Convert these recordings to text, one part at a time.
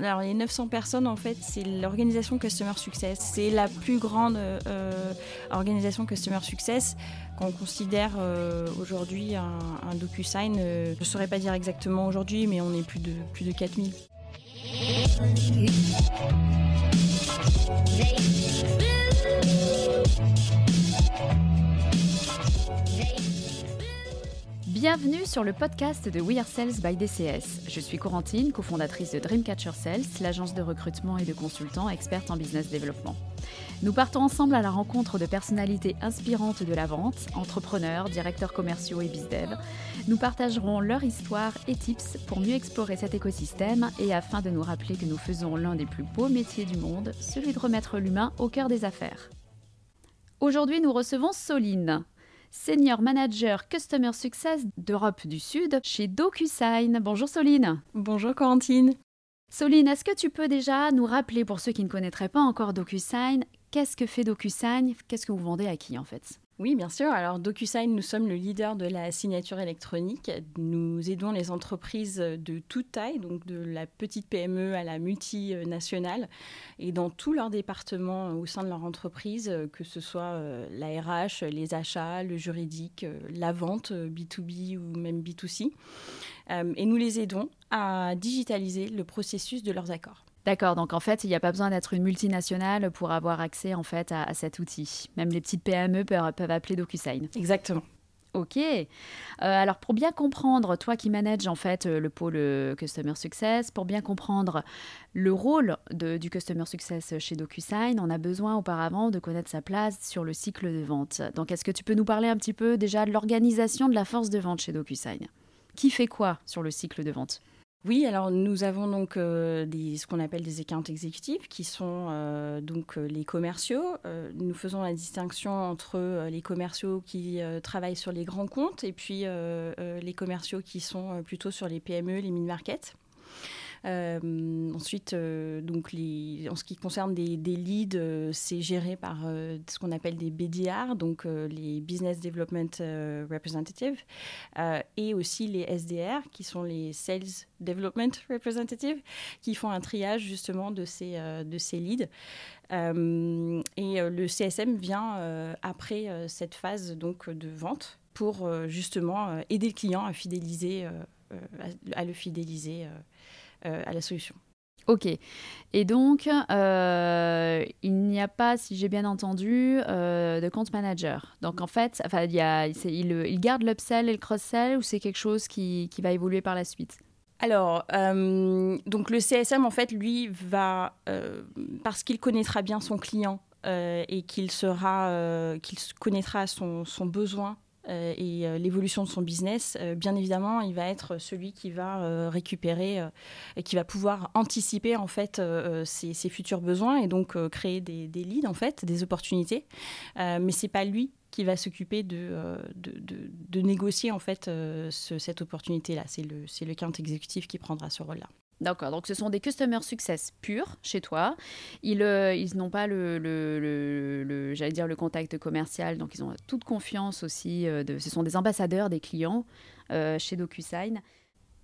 Alors les 900 personnes, en fait, c'est l'organisation Customer Success. C'est la plus grande euh, organisation Customer Success. Quand on considère euh, aujourd'hui un, DocuSign, euh, je ne saurais pas dire exactement aujourd'hui, mais on est plus de, plus de 4000. Bienvenue sur le podcast de We Are Sales by DCS. Je suis Corentine, cofondatrice de Dreamcatcher Sales, l'agence de recrutement et de consultants experte en business développement. Nous partons ensemble à la rencontre de personnalités inspirantes de la vente, entrepreneurs, directeurs commerciaux et bizdev. Nous partagerons leur histoire et tips pour mieux explorer cet écosystème et afin de nous rappeler que nous faisons l'un des plus beaux métiers du monde, celui de remettre l'humain au cœur des affaires. Aujourd'hui, nous recevons Soline. Senior Manager Customer Success d'Europe du Sud chez DocuSign. Bonjour Soline. Bonjour Corentine. Soline, est-ce que tu peux déjà nous rappeler, pour ceux qui ne connaîtraient pas encore DocuSign, qu'est-ce que fait DocuSign? Qu'est-ce que vous vendez à qui en fait? Oui, bien sûr. Alors, DocuSign, nous sommes le leader de la signature électronique. Nous aidons les entreprises de toute taille, donc de la petite PME à la multinationale, et dans tous leurs départements au sein de leur entreprise, que ce soit euh, la RH, les achats, le juridique, euh, la vente B2B euh, ou même B2C. Et nous les aidons à digitaliser le processus de leurs accords. D'accord, donc en fait, il n'y a pas besoin d'être une multinationale pour avoir accès en fait à, cet outil. Même les petites PME peuvent, peuvent appeler DocuSign. Exactement. Ok. Euh, alors pour bien comprendre, toi qui manages en fait euh, le pôle euh, Customer Success, pour bien comprendre le rôle du Customer Success chez DocuSign, on a besoin auparavant de connaître sa place sur le cycle de vente. Donc est-ce que tu peux nous parler un petit peu déjà de l'organisation de la force de vente chez DocuSign? Qui fait quoi sur le cycle de vente? Oui, alors nous avons donc euh, ce qu'on appelle des account exécutifs qui sont euh, donc euh, les commerciaux. nous faisons la distinction entre les commerciaux qui travaillent sur les grands comptes et puis les commerciaux qui sont plutôt sur les PME, les mid-market. Euh, ensuite, euh, donc en ce qui concerne des, leads, euh, c'est géré par ce qu'on appelle des BDR, donc les Business Development Representatives, et aussi les SDR, qui sont les Sales Development Representatives, qui font un triage justement de ces, de ces leads. et le CSM vient après cette phase donc de vente pour justement aider le client à fidéliser, à, le fidéliser à la solution. Ok. Et donc, euh, il n'y a pas, si j'ai bien entendu, euh, de compte manager. Donc, en fait, enfin, il, y a, il, il, garde l'upsell et le cross-sell ou c'est quelque chose qui, qui, va évoluer par la suite? Alors, donc le CSM, en fait, lui, va, parce qu'il connaîtra bien son client et qu'il sera, qu'il connaîtra son, son besoin euh, et euh, l'évolution de son business, euh, bien évidemment, il va être celui qui va récupérer et qui va pouvoir anticiper en fait ses, futurs besoins et donc créer des, leads en fait, des opportunités. mais c'est pas lui qui va s'occuper de, négocier en fait cette opportunité-là. C'est le, c'est le compte exécutif qui prendra ce rôle-là. D'accord, donc ce sont des customer success purs chez toi. Ils, euh, ils n'ont pas le, le, j'allais dire le contact commercial, donc ils ont toute confiance aussi. Euh, ce sont des ambassadeurs des clients euh, chez DocuSign.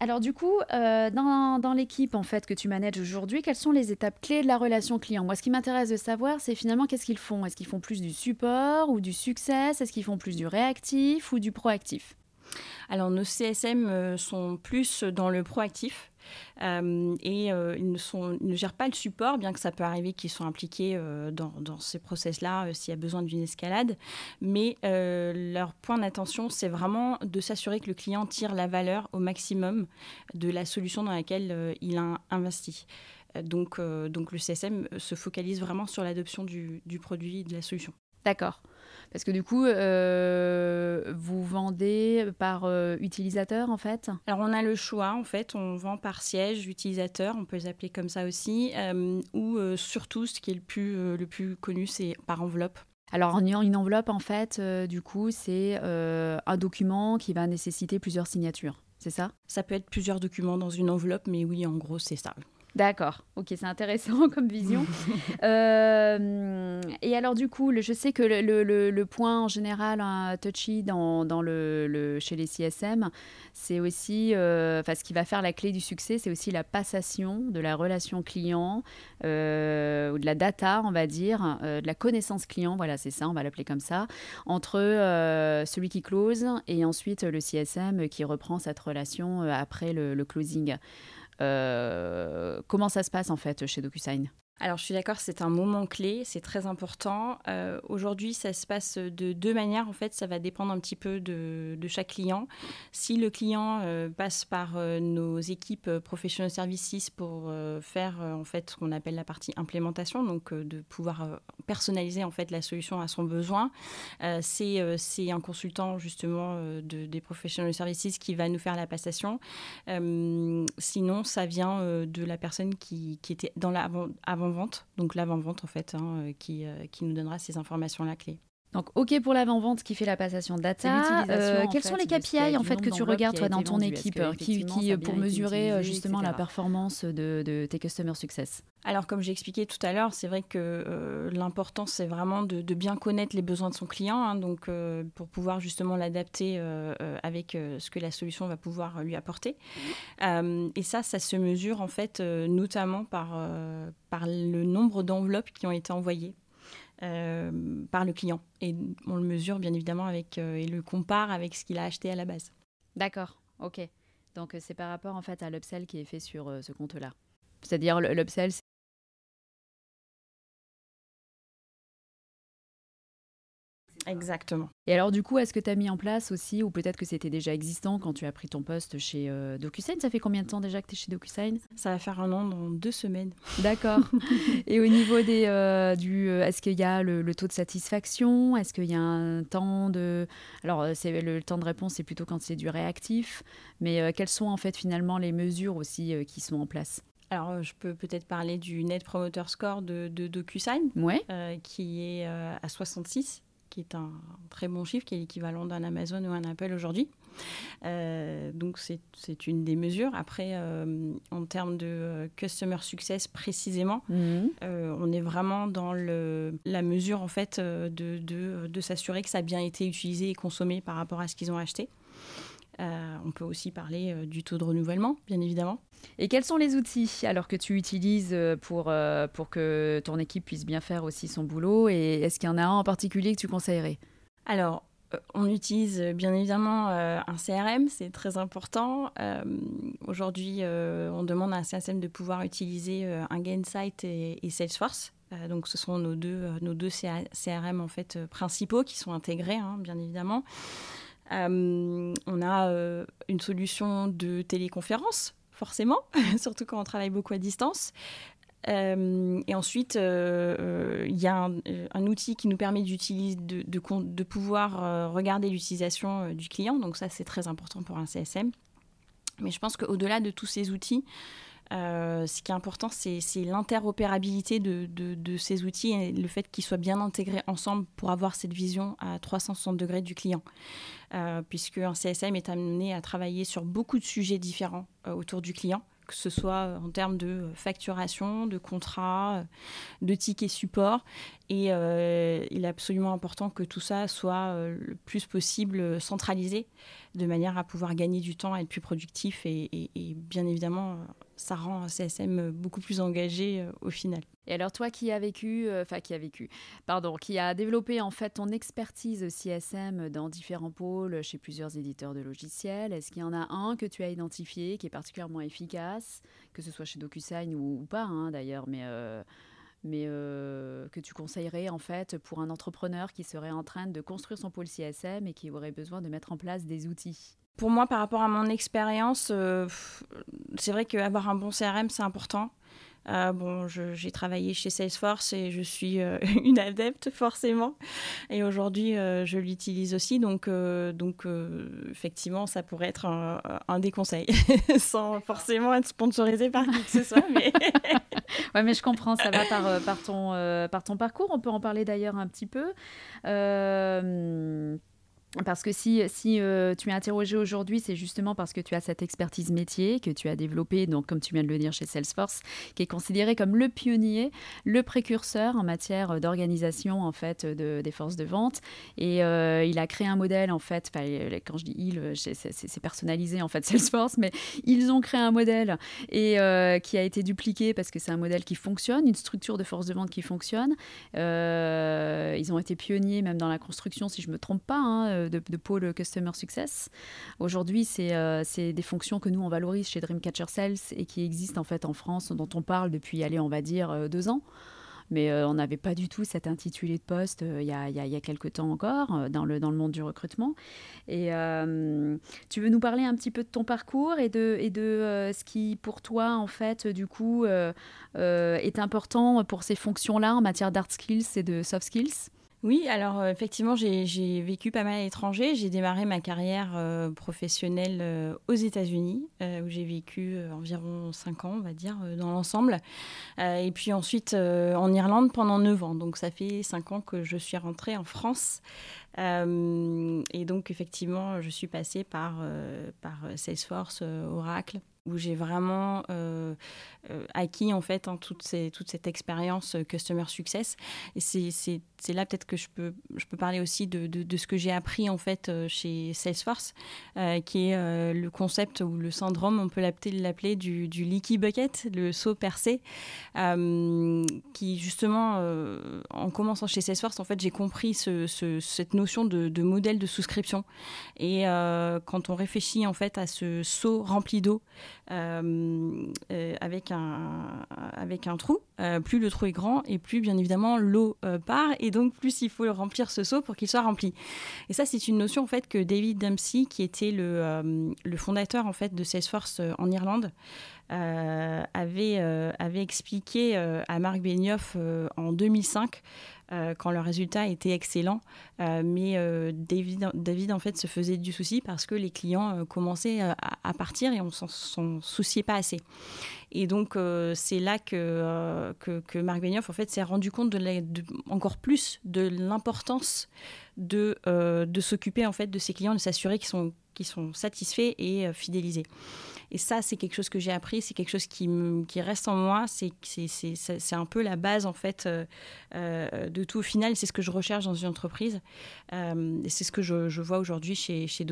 Alors du coup, dans, dans l'équipe en fait que tu manages aujourd'hui, quelles sont les étapes clés de la relation client? Moi, ce qui m'intéresse de savoir, c'est finalement qu'est-ce qu'ils font? Est-ce qu'ils font plus du support ou du succès? Est-ce qu'ils font plus du réactif ou du proactif? Alors nos CSM sont plus dans le proactif. Euh, et euh, ils, ne gèrent pas le support, bien que ça peut arriver qu'ils soient impliqués euh, dans, ces process-là s'il y a besoin d'une escalade. Mais leur point d'attention, c'est vraiment de s'assurer que le client tire la valeur au maximum de la solution dans laquelle il a investi. Donc, le CSM se focalise vraiment sur l'adoption du, du produit et de la solution. D'accord. Parce que du coup, euh, vous vendez par euh, utilisateur en fait? Alors on a le choix en fait, on vend par siège utilisateur, on peut les appeler comme ça aussi, euh, ou surtout ce qui est le plus, le plus connu, c'est par enveloppe. Alors, en une enveloppe, en fait, du coup, c'est un document qui va nécessiter plusieurs signatures, c'est ça? Ça peut être plusieurs documents dans une enveloppe, mais oui, en gros, c'est ça. D'accord, ok, c'est intéressant comme vision. Euh, et alors du coup, je sais que le, point en général hein, touchy dans, le, chez les CSM, c'est aussi, euh, enfin ce qui va faire la clé du succès, c'est aussi la passation de la relation client, euh, ou de la data, on va dire, de la connaissance client, voilà, c'est ça, on va l'appeler comme ça, entre celui qui close et ensuite le CSM qui reprend cette relation après le closing. Euh, comment ça se passe en fait chez DocuSign? Alors je suis d'accord, c'est un moment clé, c'est très important. Euh, aujourd'hui, ça se passe de deux manières. En fait, ça va dépendre un petit peu de, chaque client. Si le client euh, passe par euh, nos équipes professional services pour faire en fait ce qu'on appelle la partie implémentation, donc de pouvoir personnaliser en fait la solution à son besoin, c'est un consultant justement de, des professional services qui va nous faire la passation. sinon, ça vient de la personne qui, qui était dans la avant donc l'avant-vente en fait, hein, euh, qui, euh, qui nous donnera ces informations-là clés. Donc, OK pour l'avant-vente qui fait la passation data. Euh, quels sont les KPI en fait que tu regardes toi dans ton équipe qui, qui pour mesurer justement la performance de, de, tes customer success Alors, comme j'ai expliqué tout à l'heure, c'est vrai que l'important c'est vraiment de, bien connaître les besoins de son client, hein, donc pour pouvoir justement l'adapter avec ce que la solution va pouvoir lui apporter. et ça, ça se mesure en fait notamment par, par le nombre d'enveloppes qui ont été envoyées euh, par le client. Et on le mesure bien évidemment avec, euh, et le compare avec ce qu'il a acheté à la base. D'accord, ok. Donc euh, c'est par rapport en fait à l'upsell qui est fait sur ce compte-là. C'est-à-dire l'upsell, Exactement. Et alors, du coup, est-ce que tu as mis en place aussi, ou peut-être que c'était déjà existant quand tu as pris ton poste chez euh, DocuSign? Ça fait combien de temps déjà que tu es chez DocuSign? Ça va faire un an dans deux semaines. D'accord. Et au niveau des, euh, du. Euh, est-ce qu'il y a le, taux de satisfaction? Est-ce qu'il y a un temps de. Alors, c'est, le, temps de réponse, c'est plutôt quand c'est du réactif. Mais quelles sont en fait finalement les mesures aussi qui sont en place? Alors, je peux peut-être parler du Net Promoter Score de, de DocuSign, ouais. qui est à 66 qui est un très bon chiffre, qui est l'équivalent d'un Amazon ou un Apple aujourd'hui. Euh, donc c'est une des mesures. Après, euh, en termes de euh, customer success précisément, mhm. on est vraiment dans le, la mesure en fait de, de, de s'assurer que ça a bien été utilisé et consommé par rapport à ce qu'ils ont acheté. Euh, on peut aussi parler euh, du taux de renouvellement, bien évidemment. Et quels sont les outils alors que tu utilises euh, pour, pour que ton équipe puisse bien faire aussi son boulot? Et est-ce qu'il y en a un en particulier que tu conseillerais? Alors, on utilise bien évidemment un CRM, c'est très important. Aujourd'hui, on demande à un CSM de pouvoir utiliser un Gainsight et, Salesforce. donc, ce sont nos deux, nos deux CRM en fait principaux qui sont intégrés, hein, bien évidemment. Euh, on a euh, une solution de téléconférence, forcément, surtout quand on travaille beaucoup à distance. Euh, et ensuite, il y a un, outil qui nous permet de, pouvoir regarder l'utilisation du client. Donc ça, c'est très important pour un CSM. Mais je pense qu'au-delà de tous ces outils, euh, ce qui est important, c'est l'interopérabilité de, ces outils et le fait qu'ils soient bien intégrés ensemble pour avoir cette vision à 360 degrés du client. Euh, puisque un CSM est amené à travailler sur beaucoup de sujets différents euh, autour du client que ce soit en termes de facturation, de contrat, de tickets support. Et il est absolument important que tout ça soit le plus possible centralisé, de manière à pouvoir gagner du temps, être plus productif et bien évidemment ça rend CSM beaucoup plus engagé euh, au final. Et alors toi qui as vécu, euh, enfin qui a vécu, pardon, qui a développé en fait ton expertise CSM dans différents pôles chez plusieurs éditeurs de logiciels, est-ce qu'il y en a un que tu as identifié qui est particulièrement efficace, que ce soit chez DocuSign ou, pas hein, d'ailleurs, mais euh, mais que tu conseillerais en fait pour un entrepreneur qui serait en train de construire son pôle CSM et qui aurait besoin de mettre en place des outils? Pour moi, par rapport à mon expérience, euh, c'est vrai qu'avoir un bon CRM, c'est important. Euh, bon, j'ai travaillé chez Salesforce et je suis euh, une adepte forcément. Et aujourd'hui, je l'utilise aussi. Donc, donc effectivement, ça pourrait être un, des conseils, sans forcément être sponsorisé par qui que ce soit. Mais... ouais, mais je comprends, ça va par, par, ton, par ton parcours. On peut en parler d'ailleurs un petit peu. Parce que si, si euh, tu es interrogé aujourd'hui, c'est justement parce que tu as cette expertise métier que tu as développée, donc comme tu viens de le dire chez Salesforce, qui est considéré comme le pionnier, le précurseur en matière d'organisation en fait de, des forces de vente. Et euh, il a créé un modèle en fait. Quand je dis il, c'est personnalisé en fait Salesforce, mais ils ont créé un modèle et euh, qui a été dupliqué parce que c'est un modèle qui fonctionne, une structure de force de vente qui fonctionne. ils ont été pionniers même dans la construction, si je me trompe pas. Hein, de, pôle Customer Success. Aujourd'hui, euh, c'est des fonctions que nous, on valorise chez Dreamcatcher Sales et qui existent en fait en France, dont on parle depuis, allez, on va dire, euh, deux ans mais euh, on n'avait pas du tout cet intitulé de poste il y, a, y, a, quelques temps encore dans, le, dans le monde du recrutement. Et tu veux nous parler un petit peu de ton parcours et de, et de ce qui, pour toi, en fait, du coup, est important pour ces fonctions-là en matière d'art skills et de soft skills? Oui, alors euh, effectivement, j'ai vécu pas mal à l'étranger. J'ai démarré ma carrière euh, professionnelle euh, aux États-Unis, où j'ai vécu environ 5 ans, on va dire, dans l'ensemble. et puis ensuite en Irlande pendant 9 ans. Donc ça fait 5 ans que je suis rentrée en France. et donc effectivement, je suis passée par, par Salesforce, Oracle où j'ai vraiment euh, euh, acquis en fait hein, toute, cette expérience euh, customer success. Et c'est là peut-être que je peux, parler aussi de, ce que j'ai appris en fait chez Salesforce, qui est le concept ou le syndrome, on peut l'appeler du, leaky bucket, le saut percé, qui justement, en commençant chez Salesforce, en fait, j'ai compris ce, cette notion de, modèle de souscription. Et quand on réfléchit en fait à ce saut rempli d'eau, euh, euh, avec, un, avec un trou. Euh, plus le trou est grand et plus bien évidemment l'eau part et donc plus il faut remplir ce seau pour qu'il soit rempli. Et ça c'est une notion en fait que David Dempsey qui était le, le fondateur en fait de Salesforce en Irlande avait, avait expliqué à Marc Benioff en 2005 euh, quand le résultat était excellent. Euh, mais euh, David, en fait, se faisait du souci parce que les clients commençaient à, partir et on s'en souciait pas assez. Et donc, c'est là que, que, Marc Benioff, en fait, s'est rendu compte de, encore plus de l'importance de, de s'occuper, en fait, de ses clients, de s'assurer qu'ils sont, qu'ils sont satisfaits et fidélisés. Et ça, c'est quelque chose que j'ai appris, c'est quelque chose qui, qui reste en moi, c'est un peu la base en fait euh, euh, de tout au final. C'est ce que je recherche dans une entreprise euh, c'est ce que je, vois aujourd'hui chez, chez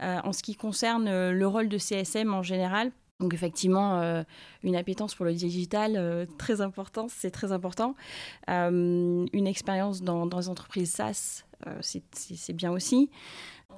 en ce qui concerne le rôle de CSM en général, donc effectivement, une appétence pour le digital, très important, c'est très important. une expérience dans, dans les entreprises SaaS, c'est bien aussi.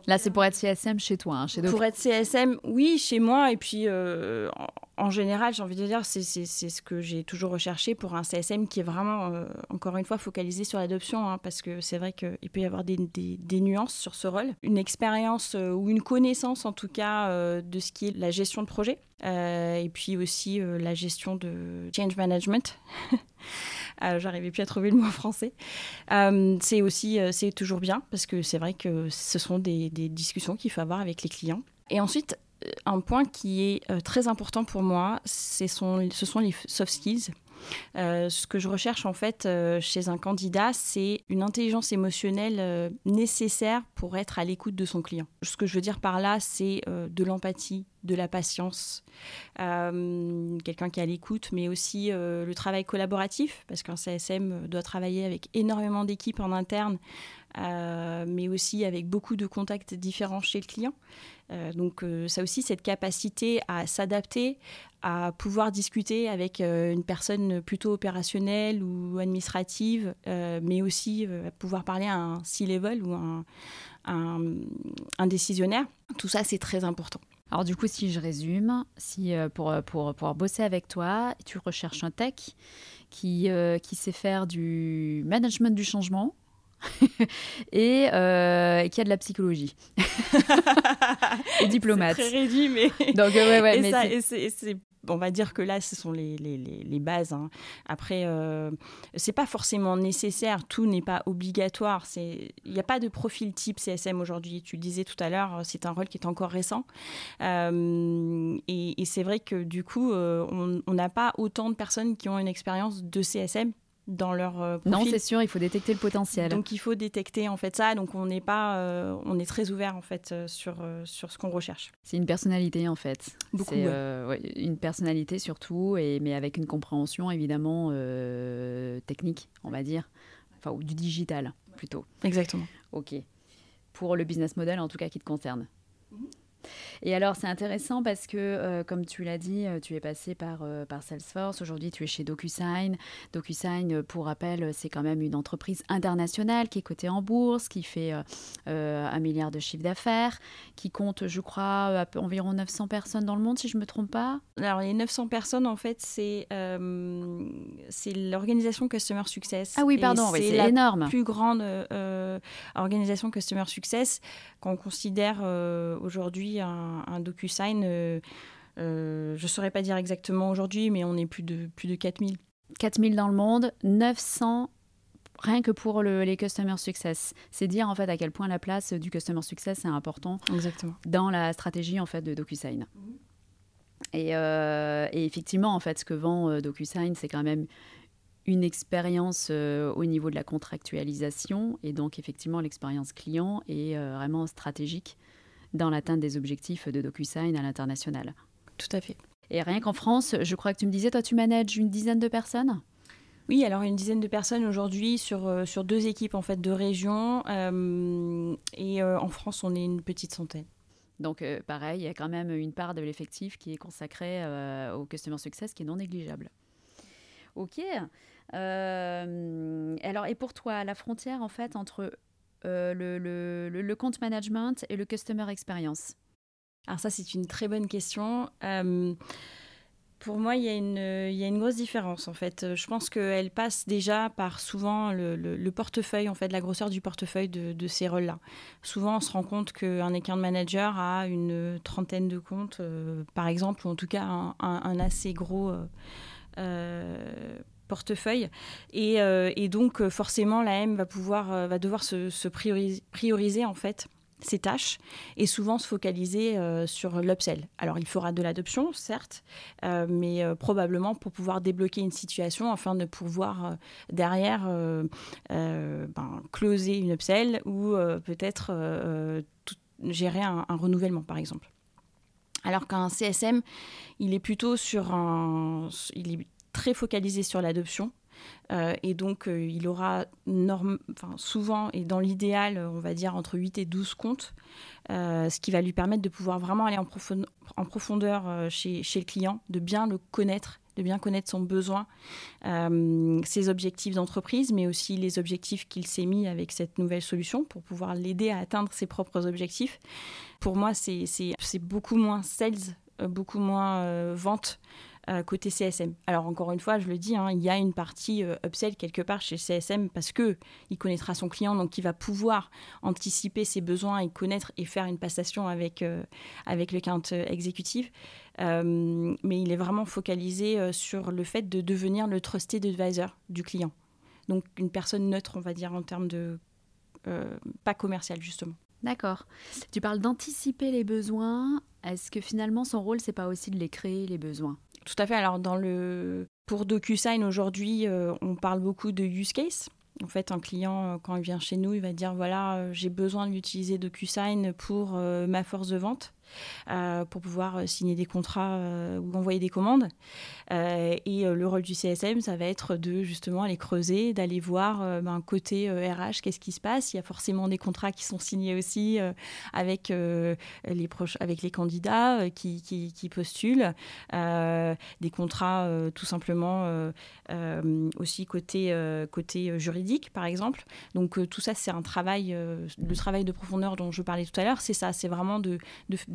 Là, c'est pour être CSM chez toi, hein, chez Pour être CSM, oui, chez moi. Et puis, euh, en, général, j'ai envie de dire, c'est ce que j'ai toujours recherché pour un CSM qui est vraiment, euh, encore une fois, focalisé sur l'adoption. Hein, parce que c'est vrai qu'il peut y avoir des, des, nuances sur ce rôle. Une expérience euh, ou une connaissance, en tout cas, de ce qui est la gestion de projet. et puis aussi la gestion de change management. Euh, j'arrivais plus à trouver le mot français. Euh, c'est aussi, euh, c'est toujours bien parce que c'est vrai que ce sont des, discussions qu'il faut avoir avec les clients. Et ensuite, un point qui est très important pour moi, ce sont les soft skills. Ce que je recherche en fait chez un candidat, c'est une intelligence émotionnelle nécessaire pour être à l'écoute de son client. Ce que je veux dire par là, c'est de l'empathie, de la patience, euh, quelqu'un qui est à l'écoute, mais aussi euh, le travail collaboratif, parce qu'un CSM doit travailler avec énormément d'équipes en interne, euh, mais aussi avec beaucoup de contacts différents chez le client. donc ça aussi, cette capacité à s'adapter, à pouvoir discuter avec une personne plutôt opérationnelle ou administrative, mais aussi à pouvoir parler à un C-level ou un, un décisionnaire. Tout ça, c'est très important. Alors du coup, si je résume, si euh, pour, euh, pour pouvoir bosser avec toi, tu recherches un tech qui, euh, qui sait faire du management du changement, et qui a de la psychologie. et diplomate. C'est très réduit, mais. Donc, ouais, ouais, et mais c'est on va dire que là, ce sont les, bases. Hein. Après, euh, c'est pas forcément nécessaire, tout n'est pas obligatoire. Il n'y a pas de profil type CSM aujourd'hui. Tu le disais tout à l'heure, c'est un rôle qui est encore récent. Euh, et, c'est vrai que du coup, euh, on n'a pas autant de personnes qui ont une expérience de CSM dans leur euh, Non, c'est sûr, il faut détecter le potentiel. Donc il faut détecter en fait ça. Donc on n'est pas, euh, on est très ouvert en fait euh, sur sur ce qu'on recherche. C'est une personnalité en fait. Beaucoup. C'est une personnalité surtout, et mais avec une compréhension évidemment technique, on va dire, enfin ou du digital plutôt. Exactement. Ok. Pour le business model en tout cas qui te concerne. Mhm. Et alors, c'est intéressant parce que, euh, comme tu l'as dit, euh, tu es passé par, euh, par Salesforce. Aujourd'hui, tu es chez DocuSign. DocuSign, pour rappel, c'est quand même une entreprise internationale qui est cotée en bourse, qui fait un milliard de chiffre d'affaires, qui compte, je crois, environ 900 personnes dans le monde, si je ne me trompe pas. Alors, les 900 personnes, en fait, c'est c'est l'organisation Customer Success. Ah oui, pardon, c'est énorme. la plus grande organisation Customer Success qu'on considère aujourd'hui un, DocuSign, euh, euh, je ne saurais pas dire exactement aujourd'hui, mais on est plus de, plus de 4000. 4000 dans le monde, 900 rien que pour le, les Customer Success. C'est dire en fait à quel point la place du Customer Success est important Exactement. dans la stratégie en fait de DocuSign. Et, euh, et, effectivement, en fait, ce que vend DocuSign, c'est quand même une expérience au niveau de la contractualisation et donc effectivement l'expérience client est vraiment stratégique dans l'atteinte des objectifs de DocuSign à l'international. Tout à fait. Et rien qu'en France, je crois que tu me disais, toi, tu manages une dizaine de personnes? Oui, alors une dizaine de personnes aujourd'hui sur, euh, sur deux équipes en fait de régions euh, et euh, en France on est une petite centaine. Donc pareil, il y a quand même une part de l'effectif qui est consacrée au customer success qui est non négligeable. Ok. alors et pour toi, la frontière en fait entre euh, le, compte management et le customer experience Alors ça, c'est une très bonne question. Euh, pour moi, il y, a une, grosse différence en fait. Je pense qu'elle passe déjà par souvent le, le, portefeuille, en fait, la grosseur du portefeuille de, ces rôles-là. Souvent, on se rend compte qu'un account manager a une trentaine de comptes, euh, par exemple, ou en tout cas un, assez gros portefeuille. Et, euh, donc, euh, forcément, la M va, pouvoir, euh, va devoir se, prioriser, en fait, ses tâches et souvent se focaliser sur l'upsell. Alors il fera de l'adoption, certes, mais probablement pour pouvoir débloquer une situation afin de pouvoir derrière ben, closer une upsell ou peut-être gérer un, renouvellement, par exemple. Alors qu'un CSM, il est plutôt sur un, très focalisé sur l'adoption. Euh, et donc, euh, il aura norme, souvent, et dans l'idéal, on va dire entre 8 et 12 comptes, euh, ce qui va lui permettre de pouvoir vraiment aller en, profondeur, en profondeur chez, chez, le client, de bien le connaître, de bien connaître son besoin, ses objectifs d'entreprise, mais aussi les objectifs qu'il s'est mis avec cette nouvelle solution pour pouvoir l'aider à atteindre ses propres objectifs. Pour moi, c'est beaucoup moins sales, beaucoup moins vente euh, côté CSM. Alors encore une fois, je le dis, hein, il y a une partie euh, upsell quelque part chez CSM parce que il connaîtra son client, donc il va pouvoir anticiper ses besoins et connaître et faire une passation avec euh, avec le compte exécutif. mais il est vraiment focalisé sur le fait de devenir le trusted advisor du client. Donc une personne neutre, on va dire en termes de pas commercial justement. D'accord. Tu parles d'anticiper les besoins. Est-ce que finalement son rôle, c'est pas aussi de les créer les besoins? Tout à fait. Alors, dans le... pour DocuSign, aujourd'hui, euh, on parle beaucoup de use case. En fait, un client, euh, quand il vient chez nous, il va dire voilà, euh, j'ai besoin d'utiliser DocuSign pour ma force de vente. Euh, pour pouvoir euh, signer des contrats euh, ou envoyer des commandes. et le rôle du CSM, ça va être de justement aller creuser, d'aller voir ben, côté RH, qu'est-ce qui se passe. Il y a forcément des contrats qui sont signés aussi avec, les avec les candidats qui, qui, postulent, des contrats tout simplement aussi côté, côté juridique, par exemple. Donc tout ça, c'est un travail, le travail de profondeur dont je parlais tout à l'heure, c'est ça, c'est vraiment de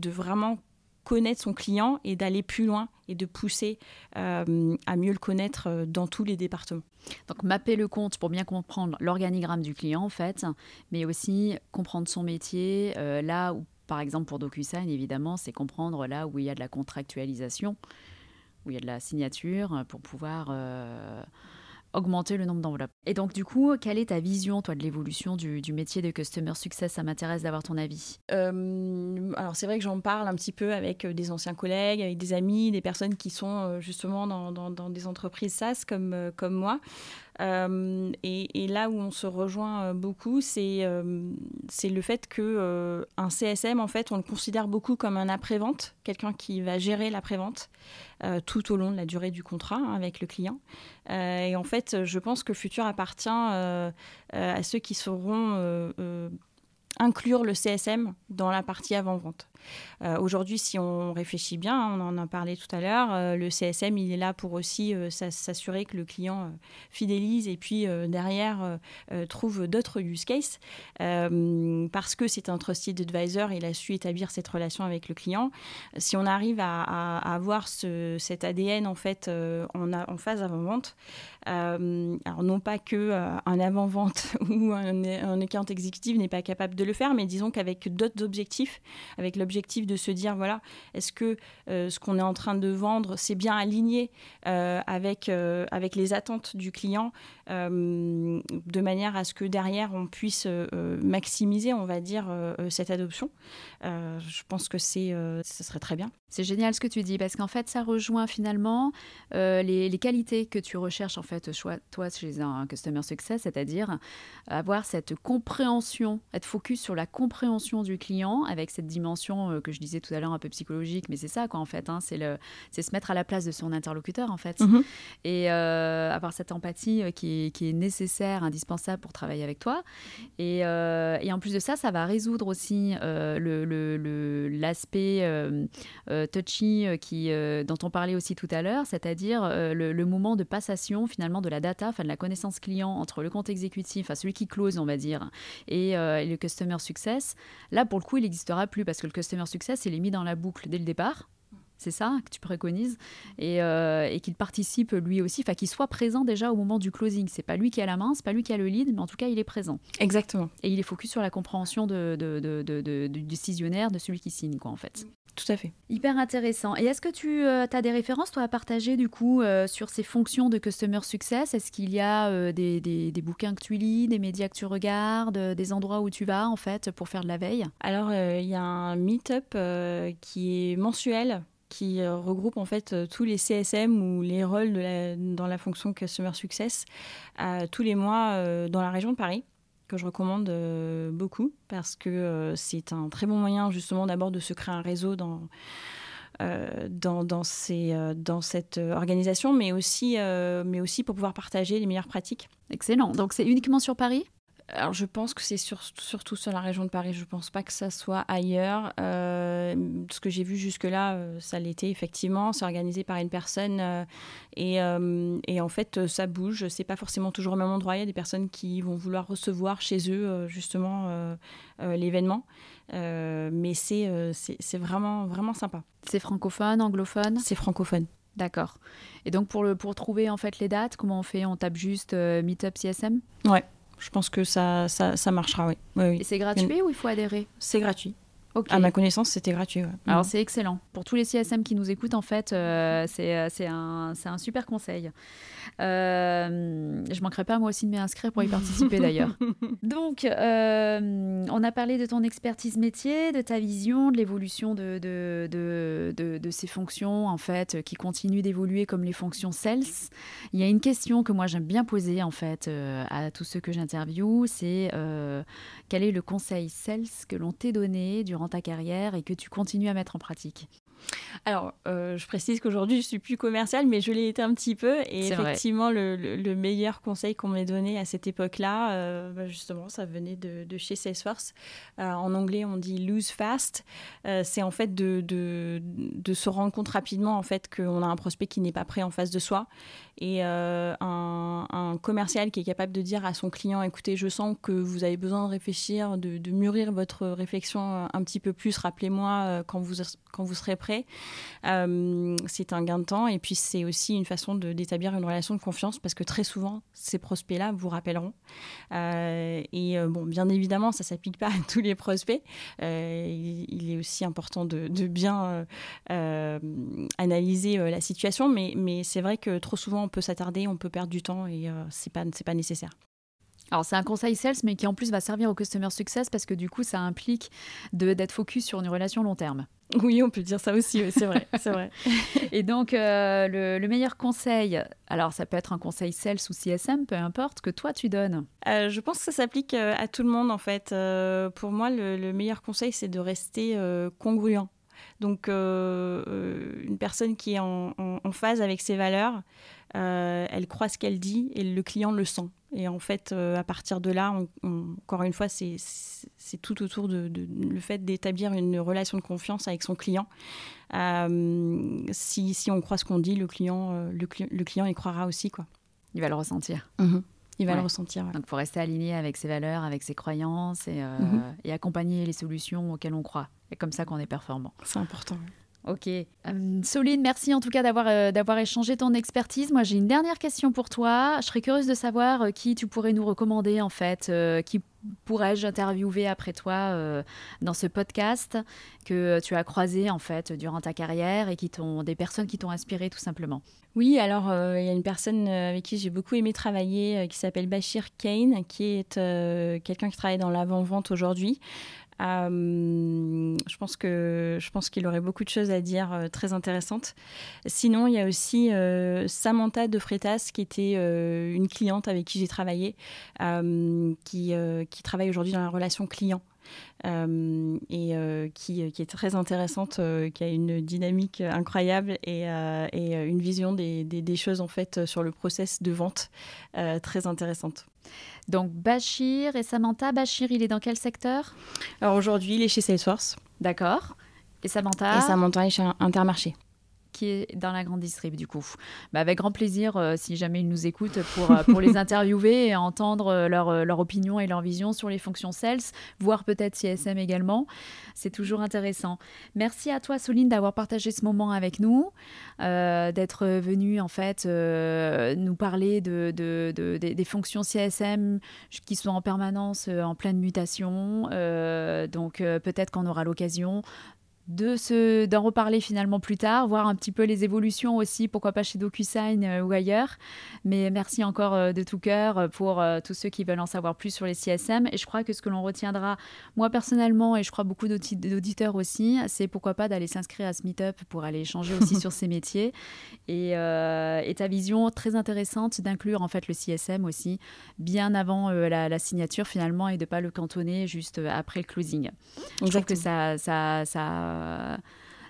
de vraiment connaître son client et d'aller plus loin et de pousser euh, à mieux le connaître euh, dans tous les départements. Donc mapper le compte pour bien comprendre l'organigramme du client en fait, mais aussi comprendre son métier, euh, là où par exemple pour DocuSign évidemment c'est comprendre là où il y a de la contractualisation, où il y a de la signature pour pouvoir augmenter le nombre d'enveloppes. Et donc, du coup, quelle est ta vision, toi, de l'évolution du, métier de Customer Success? Ça m'intéresse d'avoir ton avis. Euh, alors, c'est vrai que j'en parle un petit peu avec euh, des anciens collègues, avec des amis, des personnes qui sont euh, justement dans, des entreprises SaaS comme moi. Et, là où on se rejoint beaucoup, c'est c'est le fait que un CSM, en fait, on le considère beaucoup comme un après-vente, quelqu'un qui va gérer l'après-vente tout au long de la durée du contrat hein, avec le client. et en fait, je pense que Futur appartient à ceux qui seront inclure le CSM dans la partie avant-vente. Euh, aujourd'hui, si on réfléchit bien, on en a parlé tout à l'heure, euh, le CSM, il est là pour aussi euh, s'assurer que le client fidélise et puis derrière trouve d'autres use cases. parce que c'est un trusted advisor, il a su établir cette relation avec le client. Si on arrive à, avoir ce, cet ADN en fait en phase avant-vente, alors non pas que un avant-vente ou un, un account exécutif n'est pas capable de le faire, mais disons qu'avec d'autres objectifs, avec l'objectif de se dire voilà, est-ce que euh, ce qu'on est en train de vendre, c'est bien aligné euh, avec, euh, avec les attentes du client, de manière à ce que derrière on puisse maximiser, on va dire, cette adoption. je pense que c'est, ce serait très bien. C'est génial ce que tu dis parce qu'en fait, ça rejoint finalement les, les, qualités que tu recherches en fait, toi, chez un customer success, c'est-à-dire avoir cette compréhension, être focus sur la compréhension du client avec cette dimension euh, que je disais tout à l'heure un peu psychologique, mais c'est ça quoi en fait. Hein, c'est le, c'est se mettre à la place de son interlocuteur en fait, mhm. et euh, avoir cette empathie euh, qui est, nécessaire, indispensable pour travailler avec toi. Et, et, en plus de ça, ça va résoudre aussi le, le, l'aspect touchy qui, dont on parlait aussi tout à l'heure, c'est-à-dire le, moment de passation finalement de la data, enfin de la connaissance client entre le compte exécutif, enfin celui qui close on va dire, et, et le customer success. Là pour le coup, il n'existera plus parce que le customer success, il est mis dans la boucle dès le départ. C'est ça que tu préconises et, euh, et qu'il participe lui aussi, enfin qu'il soit présent déjà au moment du closing. C'est pas lui qui a la main, c'est pas lui qui a le lead, mais en tout cas il est présent. Exactement. Et il est focus sur la compréhension de, de, de, du décisionnaire, de celui qui signe quoi en fait. Tout à fait. Hyper intéressant. Et est-ce que tu euh, as des références, toi, à partager, du coup, euh, sur ces fonctions de Customer Success? Est-ce qu'il y a des, des, des, bouquins que tu lis, des médias que tu regardes, des endroits où tu vas, en fait, pour faire de la veille? Alors, il y a un meet-up qui est mensuel qui euh, regroupe en fait euh, tous les CSM ou les rôles dans la fonction Customer Success tous les mois euh, dans la région de Paris que je recommande beaucoup parce que c'est un très bon moyen justement d'abord de se créer un réseau dans, dans, dans cette organisation, mais aussi, mais aussi pour pouvoir partager les meilleures pratiques. Excellent. Donc c'est uniquement sur Paris? Alors je pense que c'est surtout sur la région de Paris. Je ne pense pas que ça soit ailleurs. Euh, ce que j'ai vu jusque-là, euh, ça l'était effectivement. C'est organisé par une personne euh, et, et, en fait ça bouge. C'est pas forcément toujours au même endroit. Il y a des personnes qui vont vouloir recevoir chez eux justement l'événement. mais c'est c'est vraiment vraiment sympa. C'est francophone, anglophone? C'est francophone. D'accord. Et donc pour le pour trouver en fait les dates, comment on fait? On tape juste Meetup CSM Ouais je pense que ça, ça, ça marchera, oui. oui, Et c'est gratuit ou il faut adhérer? C'est gratuit. À ma connaissance, c'était gratuit. Alors mm. c'est excellent. Pour tous les CSM qui nous écoutent, en fait, euh, euh, c'est un, un, super conseil. Euh, je manquerai pas moi aussi de m'inscrire pour y participer d'ailleurs. Donc, euh, on a parlé de ton expertise métier, de ta vision, de l'évolution de, de, de, de, ces fonctions en fait qui continuent d'évoluer comme les fonctions sales. Il y a une question que moi j'aime bien poser en fait à tous ceux que j'interviewe, c'est quel est le conseil sales que l'on t'ait donné durant ta carrière et que tu continues à mettre en pratique alors, euh, je précise qu'aujourd'hui, je suis plus commerciale, mais je l'ai été un petit peu. Et effectivement, le, meilleur conseil qu'on m'ait donné à cette époque-là, euh, bah, justement, ça venait de, chez Salesforce. Euh, en anglais, on dit lose fast. c'est en fait de, de, se rendre compte rapidement en fait qu'on a un prospect qui n'est pas prêt en face de soi et un, un, commercial qui est capable de dire à son client écoutez, je sens que vous avez besoin de réfléchir, de, mûrir votre réflexion un petit peu plus. Rappelez-moi quand vous quand vous serez prêt euh, c'est un gain de temps et puis c'est aussi une façon d'établir une relation de confiance parce que très souvent, ces prospects-là vous rappelleront. Euh, et euh, bon, bien évidemment, ça ne s'applique pas à tous les prospects. Il, est aussi important de, bien analyser la situation, mais, c'est vrai que trop souvent, on peut s'attarder, on peut perdre du temps et ce n'est pas, pas nécessaire. Alors c'est un conseil sales, mais qui en plus va servir au customer success parce que du coup ça implique d'être focus sur une relation long terme. Oui, on peut dire ça aussi, c'est vrai, c'est vrai. Et donc, euh, le, meilleur conseil, alors ça peut être un conseil sales ou CSM, peu importe, que toi tu donnes euh, Je pense que ça s'applique euh, à tout le monde en fait. pour moi, le, meilleur conseil, c'est de rester congruent. Donc, une personne qui est en, phase avec ses valeurs, elle croit ce qu'elle dit et le client le sent. Et en fait, euh, à partir de là, encore une fois, c'est tout autour de, le fait d'établir une relation de confiance avec son client. Euh, si, si, on croit ce qu'on dit, le client, euh, le, le, client y croira aussi. Quoi. Il va le ressentir. Mhm. Il va le ressentir. Donc, pour rester aligné avec ses valeurs, avec ses croyances et, mhm. et accompagner les solutions auxquelles on croit. Et comme ça qu'on est performant. C'est important. Ok. Euh, Soline, merci en tout cas d'avoir euh, d'avoir échangé ton expertise. Moi, j'ai une dernière question pour toi. Je serais curieuse de savoir euh, qui tu pourrais nous recommander en fait, qui pourrais-je interviewer après toi dans ce podcast que tu as croisé en fait durant ta carrière et qui t'ont des personnes qui t'ont inspiré tout simplement. Oui, alors il y a une personne avec qui j'ai beaucoup aimé travailler qui s'appelle Bachir Kane, qui est quelqu'un qui travaille dans l'avant-vente aujourd'hui. Euh, je pense que je pense qu'il aurait beaucoup de choses à dire euh, très intéressantes. Sinon, il y a aussi euh, Samantha de Freitas qui était une cliente avec qui j'ai travaillé, qui, qui travaille aujourd'hui dans la relation client. Et qui, qui, est très intéressante, qui a une dynamique incroyable et, et une vision des, des, des, choses en fait sur le process de vente très intéressante. Donc Bachir et Samantha. Bachir, il est dans quel secteur? Alors aujourd'hui, il est chez Salesforce. D'accord. Et Samantha? Et Samantha est chez Intermarché qui est dans la grande distrib du coup. Bah, avec grand plaisir, euh, si jamais ils nous écoutent, pour, euh, pour les interviewer et entendre euh, leur, leur, opinion et leur vision sur les fonctions sales, voire peut-être CSM également. C'est toujours intéressant. Merci à toi, Soline, d'avoir partagé ce moment avec nous, d'être venue en fait nous parler de, de, de, des fonctions CSM qui sont en permanence en pleine mutation. donc peut-être qu'on aura l'occasion de se d'en reparler finalement plus tard, voir un petit peu les évolutions aussi, pourquoi pas chez DocuSign euh, ou ailleurs. Mais merci encore euh, de tout cœur euh, pour tous ceux qui veulent en savoir plus sur les CSM. Et je crois que ce que l'on retiendra, moi personnellement, et je crois beaucoup d'auditeurs aussi, c'est pourquoi pas d'aller s'inscrire à ce meet-up pour aller échanger aussi sur ces métiers. Et, et, ta vision très intéressante d'inclure en fait le CSM aussi bien avant la, signature finalement et de pas le cantonner juste après le closing. Je trouve que ça, ça, ça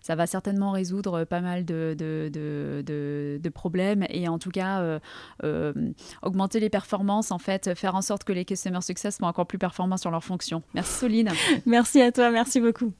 ça va certainement résoudre pas mal de, de, problèmes et en tout cas euh, euh, augmenter les performances, en fait, faire en sorte que les Customer Success soient encore plus performants sur leurs fonctions. Merci Soline. merci à toi, merci beaucoup.